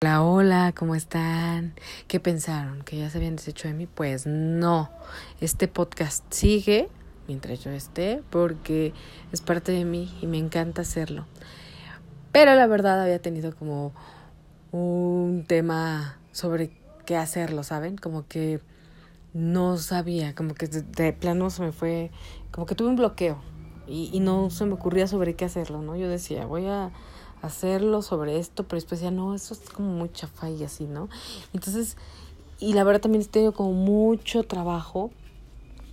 Hola, hola, ¿cómo están? ¿Qué pensaron? ¿Que ya se habían deshecho de mí? Pues no, este podcast sigue mientras yo esté porque es parte de mí y me encanta hacerlo. Pero la verdad había tenido como un tema sobre qué hacerlo, ¿saben? Como que no sabía, como que de, plano se me fue, como que tuve un bloqueo y, y no se me ocurría sobre qué hacerlo, ¿no? Yo decía, voy a hacerlo sobre esto, pero después ya no, eso es como muy chafa y así, ¿no? Entonces, y la verdad también he tenido como mucho trabajo,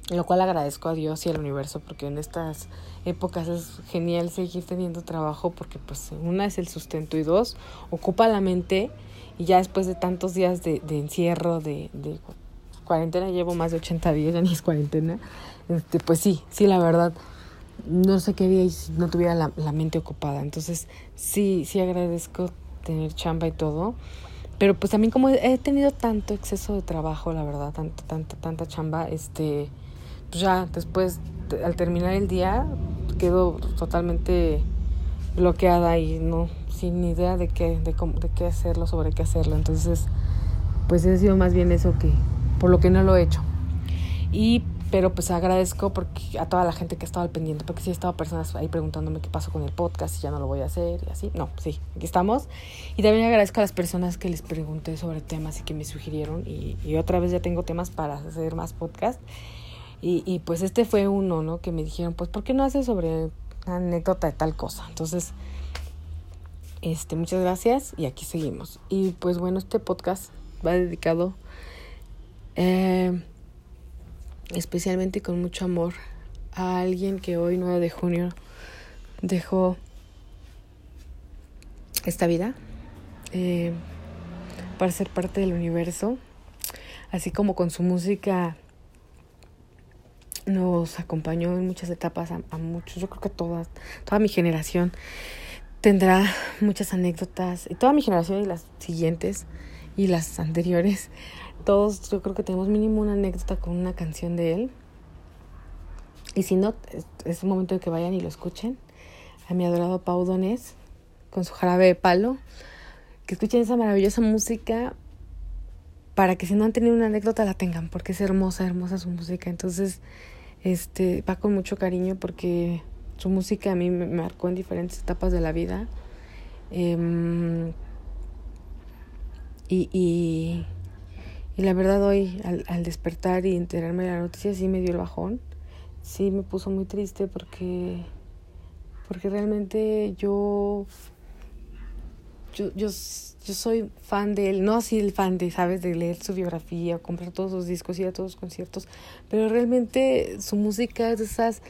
lo cual agradezco a Dios y al universo, porque en estas épocas es genial seguir teniendo trabajo, porque pues una es el sustento y dos, ocupa la mente y ya después de tantos días de, de encierro, de, de cuarentena, llevo más de 80 días, ya ni es cuarentena, este, pues sí, sí, la verdad no sé qué día si no tuviera la, mente ocupada. Entonces, sí, sí agradezco tener chamba y todo. Pero pues también como he tenido tanto exceso de trabajo, la verdad, tanta, tanta, tanta chamba, este, pues ya después, al terminar el día, quedo totalmente bloqueada y no, sin idea de qué, de, de qué hacerlo, sobre qué hacerlo. Entonces, pues he sido más bien eso que, por lo que no lo he hecho. Y pero pues agradezco porque a toda la gente que ha estado al pendiente, porque sí he estado personas ahí preguntándome qué pasó con el podcast, y ya no lo voy a hacer y así. No, sí, aquí estamos. Y también agradezco a las personas que les pregunté sobre temas y que me sugirieron. Y, y otra vez ya tengo temas para hacer más podcast. Y, y pues este fue uno, ¿no? Que me dijeron, pues, ¿por qué no haces sobre anécdota de tal cosa? Entonces, este, muchas gracias y aquí seguimos. Y pues bueno, este podcast va dedicado... Eh, especialmente con mucho amor a alguien que hoy 9 de junio dejó esta vida eh, para ser parte del universo, así como con su música nos acompañó en muchas etapas a, a muchos, yo creo que todas, toda mi generación tendrá muchas anécdotas, y toda mi generación y las siguientes y las anteriores todos yo creo que tenemos mínimo una anécdota con una canción de él. Y si no, es, un momento de que vayan y lo escuchen. A mi adorado Pau Donés, con su jarabe de palo. Que escuchen esa maravillosa música para que si no han tenido una anécdota la tengan, porque es hermosa, hermosa su música. Entonces, este, va con mucho cariño porque su música a mí me marcó en diferentes etapas de la vida. Eh, y, y, y la verdad hoy al, al, despertar y enterarme de la noticia sí me dio el bajón. Sí me puso muy triste porque porque realmente yo yo, yo, soy fan de él, no así el fan de, ¿sabes? De leer su biografía, comprar todos sus discos, ir a todos los conciertos, pero realmente su música es de esas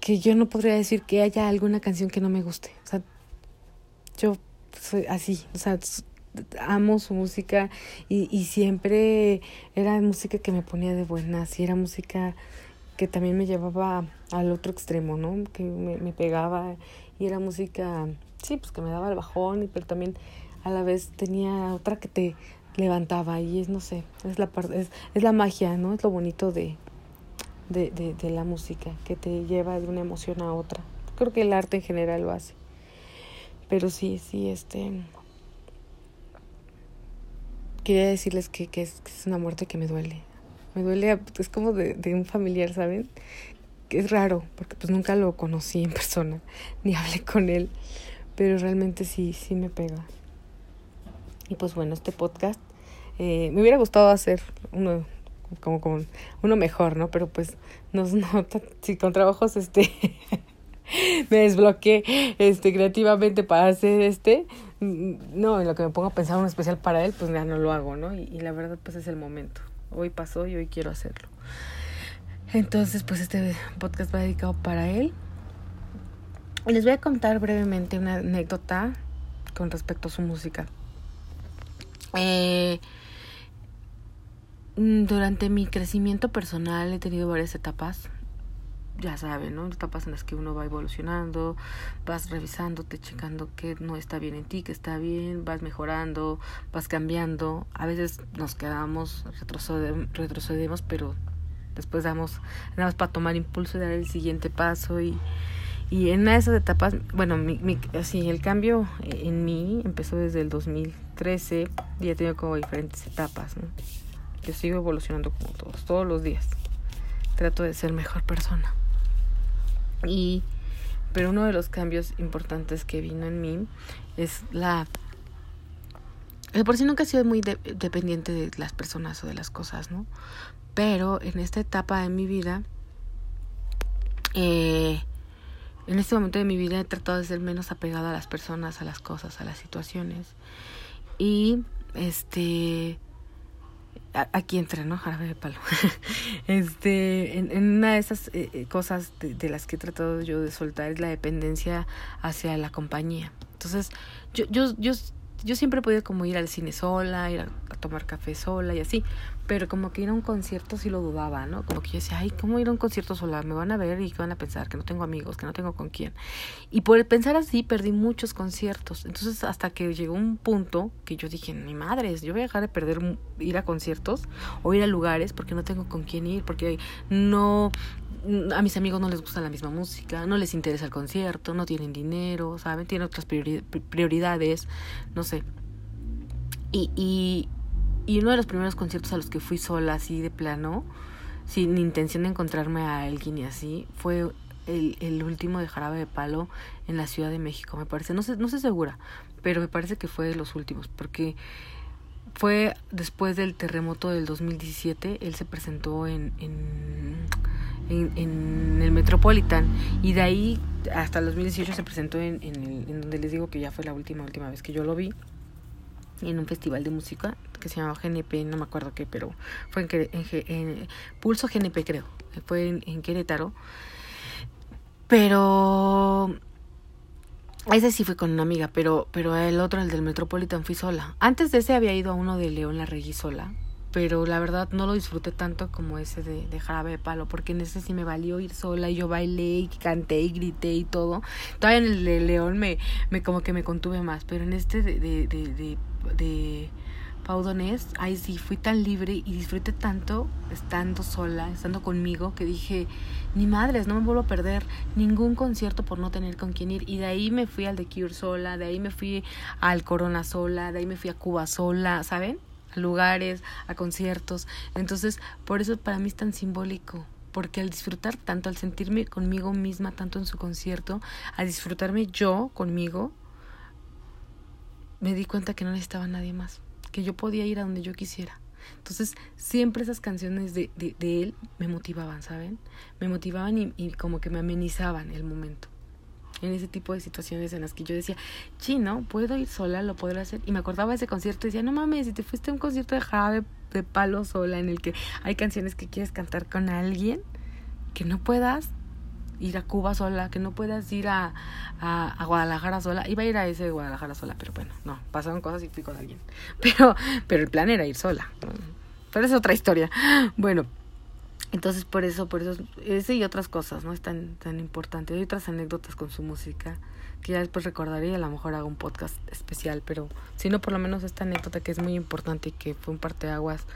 que yo no podría decir que haya alguna canción que no me guste. O sea, yo soy así, o sea, amo su música y, y siempre era música que me ponía de buenas y era música que también me llevaba al otro extremo, ¿no? Que me, me pegaba y era música, sí, pues que me daba el bajón, pero también a la vez tenía otra que te levantaba y es, no sé, es la es, es la magia, ¿no? Es lo bonito de, de, de, de la música, que te lleva de una emoción a otra. Creo que el arte en general lo hace. Pero sí, sí, este, quería decirles que, que, es, que, es, una muerte que me duele. Me duele, es como de, de, un familiar, ¿saben? Que es raro, porque pues nunca lo conocí en persona, ni hablé con él, pero realmente sí, sí me pega. Y pues bueno, este podcast, eh, me hubiera gustado hacer uno como, como uno mejor, ¿no? Pero pues nos nota, si con trabajos este me desbloqueé este creativamente para hacer este no, en lo que me pongo a pensar un especial para él, pues ya no lo hago, ¿no? Y, la verdad, pues es el momento. Hoy pasó y hoy quiero hacerlo. Entonces, pues este podcast va dedicado para él. Les voy a contar brevemente una anécdota con respecto a su música. Eh, durante mi crecimiento personal he tenido varias etapas ya saben, ¿no? Etapas en las que uno va evolucionando, vas revisándote, checando qué no está bien en ti, qué está bien, vas mejorando, vas cambiando. A veces nos quedamos, retrocedemos, retrocedemos pero después damos nada más para tomar impulso y dar el siguiente paso y y en una de esas etapas, bueno, mi, mi, así, el cambio en mí empezó desde el 2000 13 y he tenido como diferentes etapas, ¿no? Yo sigo evolucionando como todos, todos los días. Trato de ser mejor persona. Y, pero uno de los cambios importantes que vino en mí es la... por si nunca he sido muy dependiente de las personas o de las cosas, ¿no? Pero en esta etapa de mi vida, eh, en este momento de mi vida he tratado de ser menos apegada a las personas, a las cosas, a las situaciones. Y este aquí entra, ¿no? Jarabe de palo. este, en, una de esas eh, eh, cosas de, de, las que he tratado yo de soltar es la dependencia hacia la compañía. Entonces, yo, yo, yo yo siempre he podido como ir al cine sola, ir a, tomar café sola y así, pero como que ir a un concierto sí lo dudaba, ¿no? Como que yo decía, ay, ¿cómo ir a un concierto sola? Me van a ver y van a pensar que no tengo amigos, que no tengo con quién. Y por pensar así perdí muchos conciertos. Entonces hasta que llegó un punto que yo dije, mi madre, yo voy a dejar de perder ir a conciertos o ir a lugares porque no tengo con quién ir, porque no a mis amigos no les gusta la misma música, no les interesa el concierto, no tienen dinero, ¿saben? Tienen otras prioridades, no sé. Y, y, y uno de los primeros conciertos a los que fui sola, así de plano, sin intención de encontrarme a alguien y así, fue el, el último de Jarabe de Palo en la Ciudad de México, me parece. No sé, no sé segura, pero me parece que fue de los últimos, porque fue después del terremoto del 2017, él se presentó en, en en, el Metropolitan. Y de ahí hasta el 2018 se presentó en, en, en, donde les digo que ya fue la última última vez que yo lo vi. En un festival de música que se llamaba GNP no me acuerdo qué pero fue en, Pulso GNP creo. Fue en, Querétaro. Pero ese sí fue con una amiga, pero, pero el otro, el del Metropolitan, fui sola. Antes de ese había ido a uno de León La Regui sola, pero la verdad no lo disfruté tanto como ese de, de jarabe de palo, porque en ese sí me valió ir sola y yo bailé y canté y grité y todo. Todavía en el de León me, me como que me contuve más, pero en este de, de, de, de, de Pau Donés, ahí sí fui tan libre y disfruté tanto estando sola, estando conmigo, que dije, ni madres, no me vuelvo a perder ningún concierto por no tener con quién ir. Y de ahí me fui al de Cure sola, de ahí me fui al Corona sola, de ahí me fui a Cuba sola, ¿saben? Lugares, a conciertos. Entonces, por eso para mí es tan simbólico, porque al disfrutar tanto, al sentirme conmigo misma tanto en su concierto, al disfrutarme yo conmigo, me di cuenta que no necesitaba a nadie más, que yo podía ir a donde yo quisiera. Entonces, siempre esas canciones de, de, de él me motivaban, ¿saben? Me motivaban y, y como que me amenizaban el momento en ese tipo de situaciones en las que yo decía, chino, puedo ir sola, lo podré hacer. Y me acordaba de ese concierto y decía, no mames, si te fuiste a un concierto de jarabe de palo sola en el que hay canciones que quieres cantar con alguien, que no puedas ir a Cuba sola, que no puedas ir a, a, Guadalajara sola. Iba a ir a ese Guadalajara sola, pero bueno, no, pasaron cosas y fui con alguien. Pero, pero el plan era ir sola. Pero es otra historia. Bueno, entonces por eso, por eso, ese y otras cosas, ¿no? Es tan, tan importante. Hay otras anécdotas con su música que ya después recordaré y a lo mejor hago un podcast especial, pero si no, por lo menos esta anécdota que es muy importante y que fue un parteaguas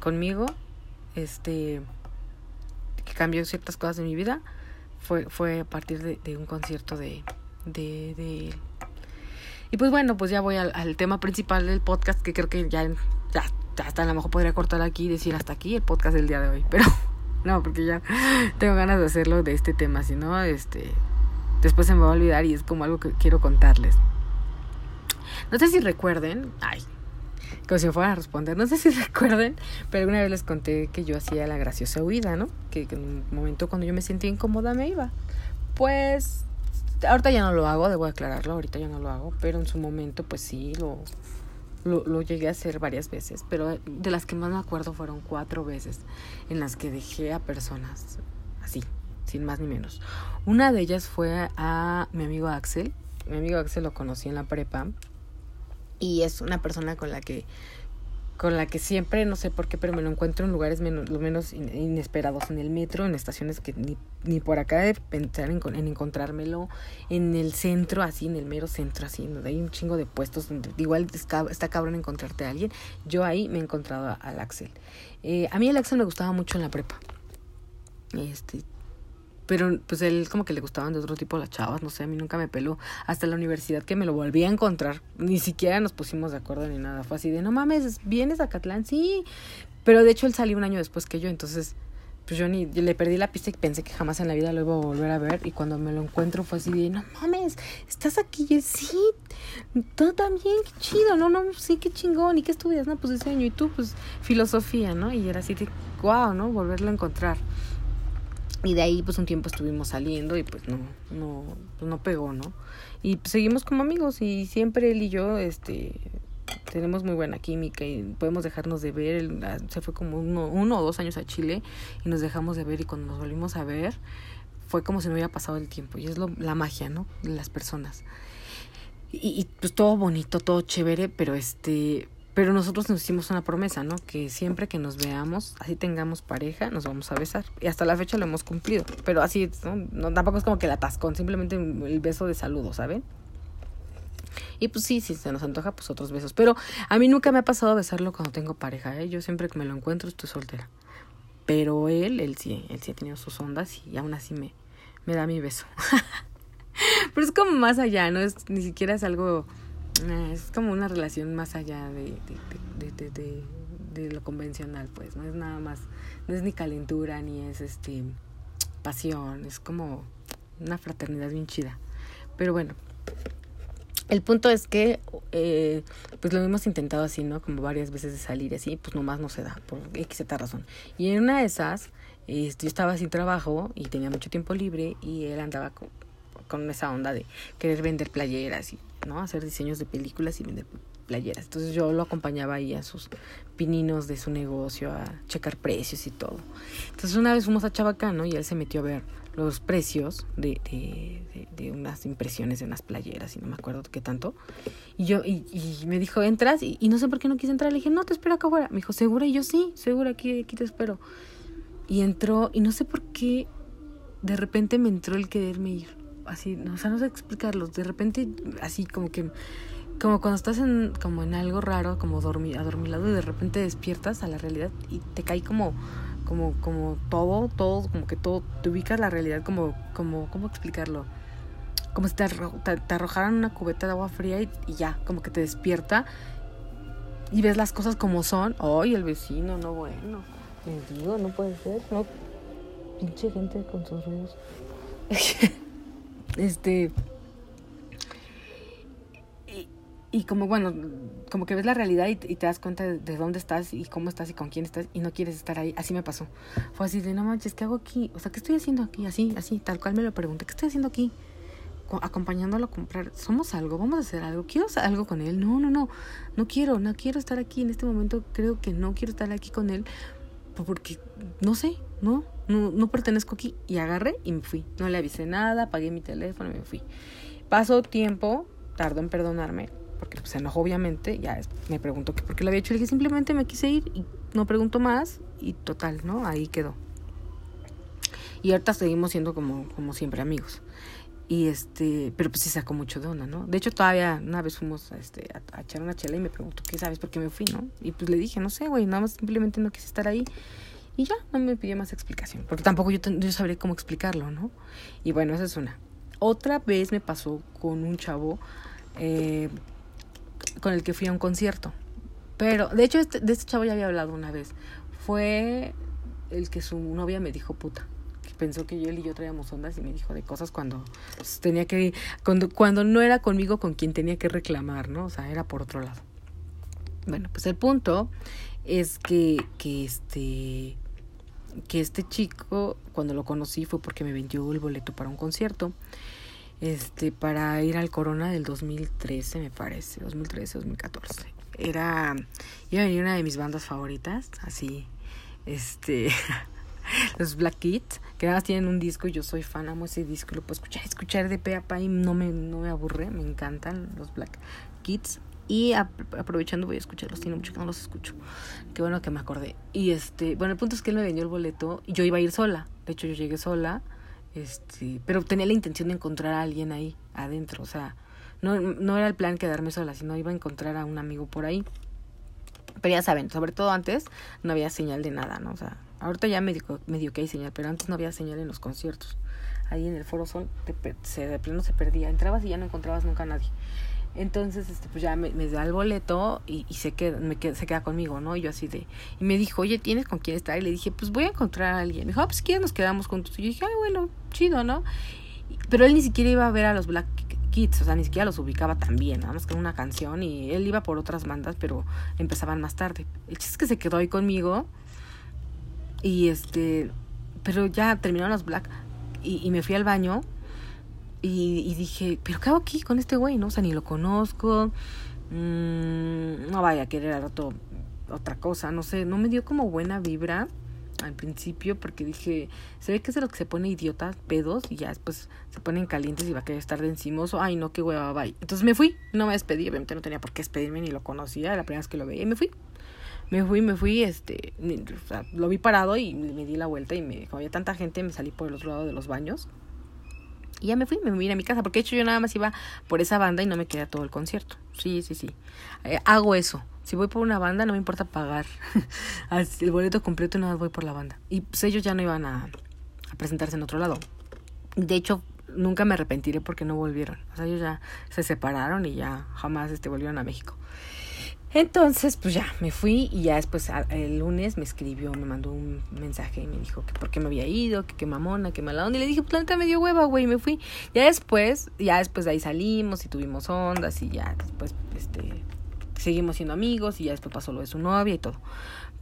conmigo, este, que cambió ciertas cosas de mi vida, fue, fue a partir de, un concierto de, de, de y pues bueno, pues ya voy al, tema principal del podcast que creo que ya hasta a lo mejor podría cortar aquí y decir hasta aquí el podcast del día de hoy, pero no, porque ya tengo ganas de hacerlo de este tema, si no, este, después se me va a olvidar y es como algo que quiero contarles. No sé si recuerden, ay, como si me fueran a responder, no sé si recuerden, pero alguna vez les conté que yo hacía la graciosa huida, ¿no? Que, que en un momento cuando yo me sentía incómoda me iba. Pues ahorita ya no lo hago, debo aclararlo, ahorita ya no lo hago, pero en su momento pues sí, lo, lo, lo, llegué a hacer varias veces, pero de las que más me acuerdo fueron cuatro veces en las que dejé a personas así, sin más ni menos. Una de ellas fue a mi amigo Axel. Mi amigo Axel lo conocí en la prepa y es una persona con la que con la que siempre, no sé por qué, pero me lo encuentro en lugares menos, lo menos inesperados, en el metro, en estaciones que ni, ni por acá de pensar en, en, encontrármelo, en el centro, así, en el mero centro, así, donde hay un chingo de puestos, donde igual está, cabrón encontrarte a alguien. Yo ahí me he encontrado al Axel. Eh, a mí el Axel me gustaba mucho en la prepa. Este, pero pues él como que le gustaban de otro tipo las chavas, no sé, a mí nunca me peló. Hasta la universidad que me lo volví a encontrar, ni siquiera nos pusimos de acuerdo ni nada. Fue así de, no mames, ¿vienes a Catlán? Sí. Pero de hecho él salió un año después que yo, entonces pues yo ni le perdí la pista y pensé que jamás en la vida lo iba a volver a ver y cuando me lo encuentro fue así de no mames estás aquí y sí todo también qué chido no no sí qué chingón y qué estudias no pues diseño y tú pues filosofía no y era así de wow no volverlo a encontrar y de ahí pues un tiempo estuvimos saliendo y pues no no pues no pegó no y pues, seguimos como amigos y siempre él y yo este tenemos muy buena química y podemos dejarnos de ver. Ah, se fue como uno, o dos años a Chile y nos dejamos de ver y cuando nos volvimos a ver fue como si no hubiera pasado el tiempo y es la magia, ¿no? De las personas. Y, pues todo bonito, todo chévere, pero este, pero nosotros nos hicimos una promesa, ¿no? Que siempre que nos veamos, así tengamos pareja, nos vamos a besar. Y hasta la fecha lo hemos cumplido. Pero así, ¿no? tampoco es como que la atascón, simplemente el beso de saludo, ¿saben? Y pues sí, si se nos antoja, pues otros besos. Pero a mí nunca me ha pasado besarlo cuando tengo pareja, ¿eh? Yo siempre que me lo encuentro estoy soltera. Pero él, él sí, él sí ha tenido sus ondas y aún así me, me da mi beso. Pero es como más allá, ¿no? Es, ni siquiera es algo... Eh, es como una relación más allá de, de, de, de, de lo convencional, pues. No es nada más... No es ni calentura, ni es este pasión. Es como una fraternidad bien chida. Pero bueno, el punto es que, eh, pues lo hemos intentado así, ¿no? Como varias veces de salir así, pues nomás no se da, por X razón. Y en una de esas, este, yo estaba sin trabajo y tenía mucho tiempo libre y él andaba con, con esa onda de querer vender playeras y, ¿no? Hacer diseños de películas y vender playeras. Entonces yo lo acompañaba ahí a sus pininos de su negocio, a checar precios y todo. Entonces una vez fuimos a Chabacán, ¿no? Y él se metió a ver los precios de, de, de, unas impresiones de unas playeras y no me acuerdo qué tanto. Y yo, y, me dijo, ¿entras? Y, y, no sé por qué no quise entrar. Le dije, no, te espero acá afuera. Me dijo, ¿segura? Y yo, sí, segura, aquí, aquí te espero. Y entró, y no sé por qué de repente me entró el quererme ir. Así, no, o sea, no sé explicarlo. De repente, así como que como cuando estás en como en algo raro, como dormi, adormilado y de repente despiertas a la realidad y te cae como como como todo, todo como que todo te ubicas la realidad como como cómo explicarlo? Como si te, te, arrojaran una cubeta de agua fría y, y, ya, como que te despierta y ves las cosas como son. Ay, el vecino, no bueno. Les digo, no puede ser, no. Pinche gente con sus ruidos. este y como bueno, como que ves la realidad y, te das cuenta de, de, dónde estás y cómo estás y con quién estás y no quieres estar ahí. Así me pasó. Fue así de, no manches, ¿qué hago aquí? O sea, ¿qué estoy haciendo aquí? Así, así, tal cual me lo pregunté, ¿qué estoy haciendo aquí? acompañándolo a comprar, somos algo, vamos a hacer algo, quiero algo con él, no, no, no, no quiero, no quiero estar aquí en este momento, creo que no quiero estar aquí con él porque, no sé, no, no, no pertenezco aquí y agarré y me fui, no le avisé nada, pagué mi teléfono y me fui. Pasó tiempo, tardó en perdonarme, porque pues, se enojó obviamente, ya me preguntó que por qué lo había hecho, le dije simplemente me quise ir y no pregunto más y total, ¿no? Ahí quedó. Y ahorita seguimos siendo como, como siempre amigos. Y este, pero pues sí sacó mucho de onda, ¿no? De hecho, todavía una vez fuimos a, este, a, echar una chela y me preguntó, ¿qué sabes por qué me fui, no? Y pues le dije, no sé, güey, nada más simplemente no quise estar ahí. Y ya, no me pidió más explicación, porque tampoco yo, yo sabría cómo explicarlo, ¿no? Y bueno, esa es una. Otra vez me pasó con un chavo eh, con el que fui a un concierto. Pero, de hecho, este, de este chavo ya había hablado una vez. Fue el que su novia me dijo puta. Pensó que yo él y yo traíamos ondas y me dijo de cosas cuando pues, tenía que. Cuando, cuando no era conmigo con quien tenía que reclamar, ¿no? O sea, era por otro lado. Bueno, pues el punto es que, que este que este chico cuando lo conocí fue porque me vendió el boleto para un concierto este, para ir al Corona del 2013, me parece, 2013, 2014. Era, iba a venir una de mis bandas favoritas, así, este, los Black Kids, que nada más tienen un disco y yo soy fan, amo ese disco, lo puedo escuchar, escuchar de pe a pa y no me, no me aburre, me encantan los Black Kids. Y aprovechando voy a escucharlos, tiene mucho que no los escucho. Qué bueno que me acordé. Y este, bueno, el punto es que él me vendió el boleto y yo iba a ir sola. De hecho, yo llegué sola este, pero tenía la intención de encontrar a alguien ahí adentro, o sea, no, no era el plan quedarme sola, sino iba a encontrar a un amigo por ahí. Pero ya saben, sobre todo antes no había señal de nada, ¿no? O sea, Ahorita ya medio, medio que hay señal, pero antes no había señal en los conciertos. Ahí en el Foro Sol se, de pleno se perdía. Entrabas y ya no encontrabas nunca a nadie. Entonces, este, pues ya me, da el boleto y, y se, queda, me queda, se queda conmigo, ¿no? Y yo así de... Y me dijo, oye, ¿tienes con quién estar? Y le dije, pues voy a encontrar a alguien. Me dijo, ah, pues ¿quién nos quedamos juntos? Y yo dije, ay, bueno, chido, ¿no? Pero él ni siquiera iba a ver a los Black Kids, o sea, ni siquiera los ubicaba tan bien, nada más que una canción y él iba por otras bandas, pero empezaban más tarde. El chiste es que se quedó ahí conmigo y este, pero ya terminaron los Black y, me fui al baño y, dije, pero ¿qué hago aquí con este güey? No, o sea, ni lo conozco, mmm, no vaya a querer al rato otra cosa, no sé, no me dio como buena vibra al principio porque dije, se ve que es de los que se pone idiotas, pedos, y ya después se ponen calientes y va a querer estar de encimoso. Ay, no, qué hueva, bye. Entonces me fui, no me despedí, obviamente no tenía por qué despedirme ni lo conocía, la primera vez que lo veía y me fui. Me fui, me fui, este, lo vi parado y me di la vuelta y me, como había tanta gente, me salí por el otro lado de los baños. Y ya me fui, me fui a mi casa, porque de hecho yo nada más iba por esa banda y no me quedé todo el concierto. Sí, sí, sí. Eh, hago eso. Si voy por una banda, no me importa pagar el boleto completo, nada más voy por la banda. Y pues ellos ya no iban a, a presentarse en otro lado. De hecho, nunca me arrepentiré porque no volvieron. O sea, ellos ya se separaron y ya jamás este, volvieron a México. Entonces, pues ya, me fui y ya después el lunes me escribió, me mandó un mensaje y me dijo que por qué me había ido, que qué mamona, que mala onda. Y le dije, pues me dio hueva, güey, y me fui. Ya después, ya después de ahí salimos y tuvimos ondas y ya después, este, seguimos siendo amigos y ya después pasó lo de su novia y todo.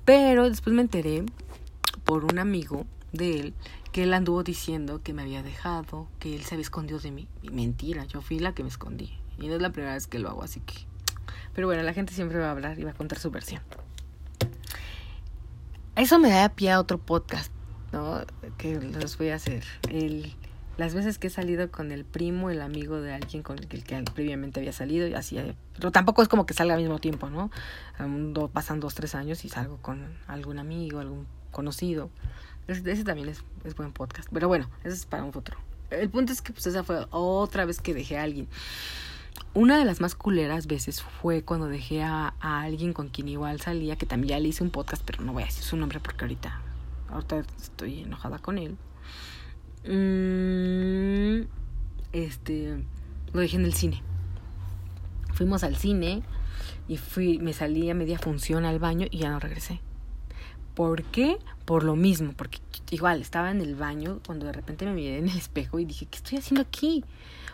Pero después me enteré por un amigo de él que él anduvo diciendo que me había dejado, que él se había escondido de mí. Y mentira, yo fui la que me escondí. Y no es la primera vez que lo hago, así que pero bueno, la gente siempre va a hablar y va a contar su versión. Eso me da pie a otro podcast, ¿no? Que los voy a hacer. El, las veces que he salido con el primo, el amigo de alguien con el que previamente había salido, y así. Pero tampoco es como que salga al mismo tiempo, ¿no? pasan dos, tres años y salgo con algún amigo, algún conocido. Ese, también es, es buen podcast. Pero bueno, eso es para un futuro. El punto es que pues esa fue otra vez que dejé a alguien. Una de las más culeras veces fue cuando dejé a, alguien con quien igual salía, que también ya le hice un podcast, pero no voy a decir su nombre porque ahorita, ahorita estoy enojada con él. Mm, este, lo dejé en el cine. Fuimos al cine y fui, me salí a media función al baño y ya no regresé. ¿Por qué? Por lo mismo, porque igual estaba en el baño cuando de repente me miré en el espejo y dije, ¿qué estoy haciendo aquí?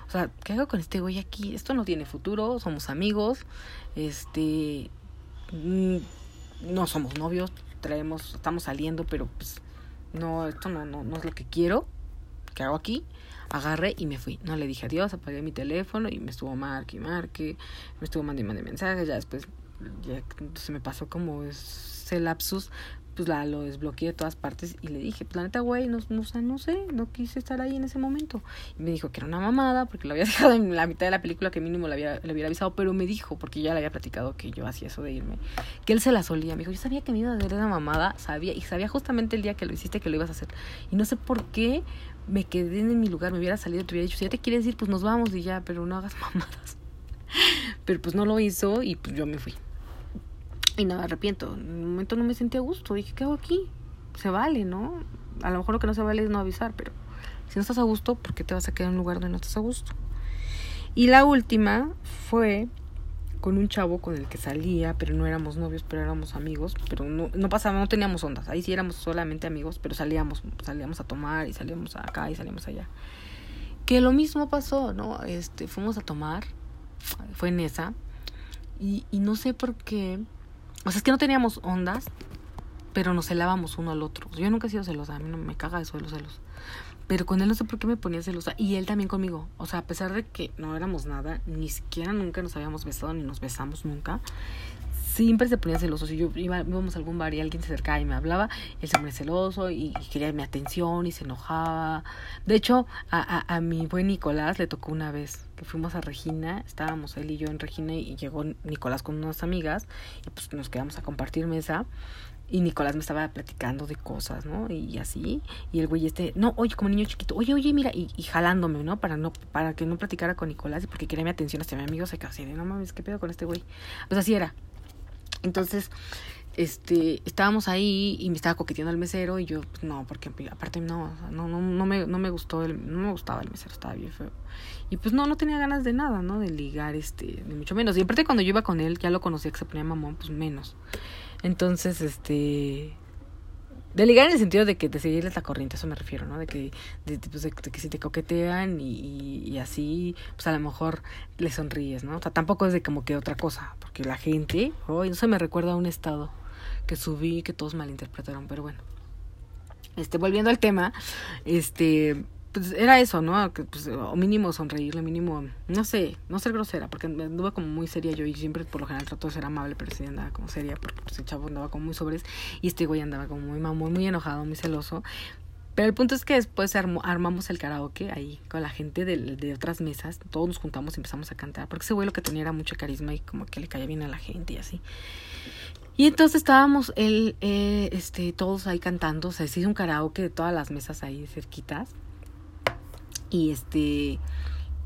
O sea, ¿qué hago con este güey aquí? Esto no tiene futuro, somos amigos, este, mm, no somos novios, traemos, estamos saliendo, pero pues no, esto no, no, no es lo que quiero. ¿Qué hago aquí? Agarré y me fui. No le dije adiós, apagué mi teléfono y me estuvo marque y marque, me estuvo mandando mensajes, ya después ya se me pasó como ese lapsus pues la lo desbloqueé de todas partes y le dije, pues la neta, güey, no, no, no sé, no quise estar ahí en ese momento. Y me dijo que era una mamada porque lo había dejado en la mitad de la película que mínimo le, había, le hubiera avisado, pero me dijo, porque ya le había platicado que yo hacía eso de irme, que él se la solía. Me dijo, yo sabía que me iba a hacer esa mamada, sabía, y sabía justamente el día que lo hiciste que lo ibas a hacer. Y no sé por qué me quedé en mi lugar, me hubiera salido, te hubiera dicho, si ya te quieres ir, pues nos vamos y ya, pero no hagas mamadas. Pero pues no lo hizo y pues yo me fui. Y no me arrepiento. En un momento no me sentí a gusto. Dije, ¿qué hago aquí? Se vale, ¿no? A lo mejor lo que no se vale es no avisar, pero si no estás a gusto, ¿por qué te vas a quedar en un lugar donde no estás a gusto? Y la última fue con un chavo con el que salía, pero no éramos novios, pero éramos amigos, pero no, no pasaba, no teníamos ondas, ahí sí éramos solamente amigos, pero salíamos, salíamos a tomar y salíamos acá y salíamos allá. Que lo mismo pasó, ¿no? Este, fuimos a tomar, fue en esa, y, y no sé por qué o sea, es que no teníamos ondas, pero nos celábamos uno al otro. Yo nunca he sido celosa, a mí no me caga eso de los celos. Pero con él no sé por qué me ponía celosa. Y él también conmigo. O sea, a pesar de que no éramos nada, ni siquiera nunca nos habíamos besado, ni nos besamos nunca. Siempre se ponía celoso. Si yo iba, íbamos a algún bar y alguien se acercaba y me hablaba, él se ponía celoso y, quería mi atención y se enojaba. De hecho, a, a, a mi buen Nicolás le tocó una vez que fuimos a Regina, estábamos él y yo en Regina y llegó Nicolás con unas amigas y pues nos quedamos a compartir mesa y Nicolás me estaba platicando de cosas, ¿no? Y así, y el güey este, no, oye, como niño chiquito, oye, oye, mira, y, jalándome, ¿no? Para no, para que no platicara con Nicolás, porque quería mi atención hasta mi amigo se quedó así de, no mames, ¿qué pedo con este güey? Pues así era. Entonces, este, estábamos ahí y me estaba coqueteando el mesero y yo, pues, no, porque aparte no, no, no, no, me, no me gustó, el, no me gustaba el mesero, estaba bien feo. Y pues no, no tenía ganas de nada, ¿no? De ligar, este, ni mucho menos. Y aparte cuando yo iba con él, ya lo conocía que se ponía mamón, pues menos. Entonces, este, de ligar en el sentido de que de seguirles la corriente, eso me refiero, ¿no? De que, de, pues de, que si te coquetean y, y, así, pues a lo mejor le sonríes, ¿no? O sea, tampoco es de como que otra cosa, porque la gente, hoy no se me recuerda a un estado que subí que todos malinterpretaron, pero bueno. Este, volviendo al tema, este, pues era eso, ¿no? Pues, o mínimo sonreírle, mínimo, no sé, no ser grosera, porque anduve como muy seria yo y siempre por lo general trato de ser amable, pero sí andaba como seria, porque pues, el chavo andaba como muy sobres y este güey andaba como muy mamón, muy enojado, muy celoso. Pero el punto es que después armamos el karaoke ahí con la gente de, de otras mesas, todos nos juntamos y empezamos a cantar, porque ese güey lo que tenía era mucho carisma y como que le caía bien a la gente y así. Y entonces estábamos él, eh, este, todos ahí cantando, o sea, se hizo un karaoke de todas las mesas ahí cerquitas. Y este,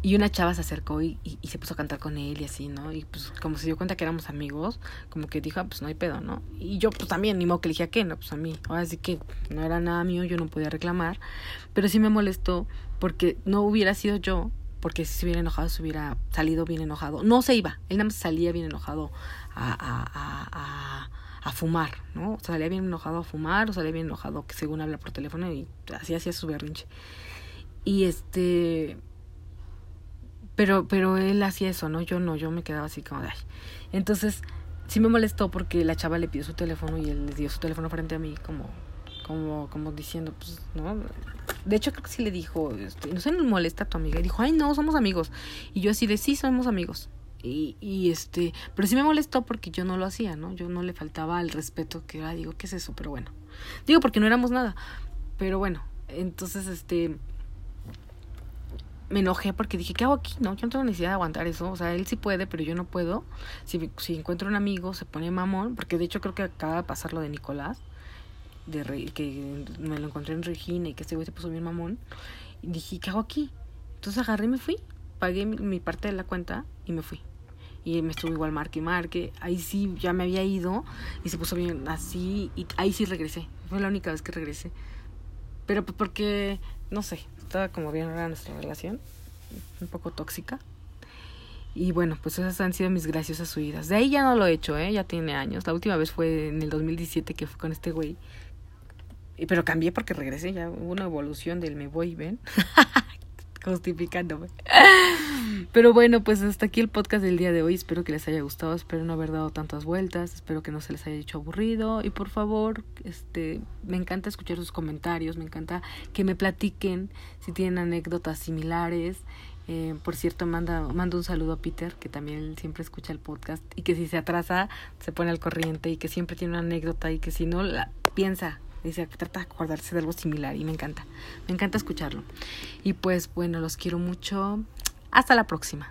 y una chava se acercó y, se puso a cantar con él y así, ¿no? Y pues como se dio cuenta que éramos amigos, como que dijo, ah, pues no hay pedo, ¿no? Y yo pues también, ni modo que le dije a qué, no, pues a mí. Ahora sí que no era nada mío, yo no podía reclamar, pero sí me molestó porque no hubiera sido yo, porque si se hubiera enojado, se hubiera salido bien enojado. No se iba, él nada más salía bien enojado a, a, a, fumar, ¿no? Salía bien enojado a fumar, o salía bien enojado que según habla por teléfono y así hacía su berrinche. Y este pero pero él hacía eso, ¿no? Yo no, yo me quedaba así como de ay. Entonces, sí me molestó porque la chava le pidió su teléfono y él le dio su teléfono frente a mí como como como diciendo, pues, ¿no? De hecho, creo que sí le dijo, este, no se nos molesta a tu amiga. Y dijo, ay, no, somos amigos. Y yo así de, sí, somos amigos. Y, y este, pero sí me molestó porque yo no lo hacía, ¿no? Yo no le faltaba el respeto que era, digo, ¿qué es eso? Pero bueno, digo porque no éramos nada. Pero bueno, entonces este me enojé porque dije, ¿qué hago aquí? No, yo no tengo necesidad de aguantar eso. O sea, él sí puede, pero yo no puedo. Si, si encuentro un amigo, se pone mamón, porque de hecho creo que acaba de pasar lo de Nicolás, de que me lo encontré en Regina y que este güey se puso bien mamón. Y dije, ¿qué hago aquí? Entonces agarré y me fui. Pagué mi, mi parte de la cuenta y me fui y me estuvo igual marque y marque. Ahí sí ya me había ido y se puso bien así y ahí sí regresé. Fue la única vez que regresé. Pero pues porque, no sé, como bien rara nuestra relación, un poco tóxica. Y bueno, pues esas han sido mis graciosas huidas. De ahí ya no lo he hecho, ¿eh? Ya tiene años. La última vez fue en el 2017 que fue con este güey. Pero cambié porque regresé, ya hubo una evolución del me voy, ¿ven? justificándome. Pero bueno, pues hasta aquí el podcast del día de hoy. Espero que les haya gustado, espero no haber dado tantas vueltas, espero que no se les haya hecho aburrido y por favor, este, me encanta escuchar sus comentarios, me encanta que me platiquen si tienen anécdotas similares. Eh, por cierto, manda, mando un saludo a Peter, que también siempre escucha el podcast y que si se atrasa se pone al corriente y que siempre tiene una anécdota y que si no la piensa Dice, trata de acordarse de algo similar y me encanta. Me encanta escucharlo. Y pues bueno, los quiero mucho. Hasta la próxima.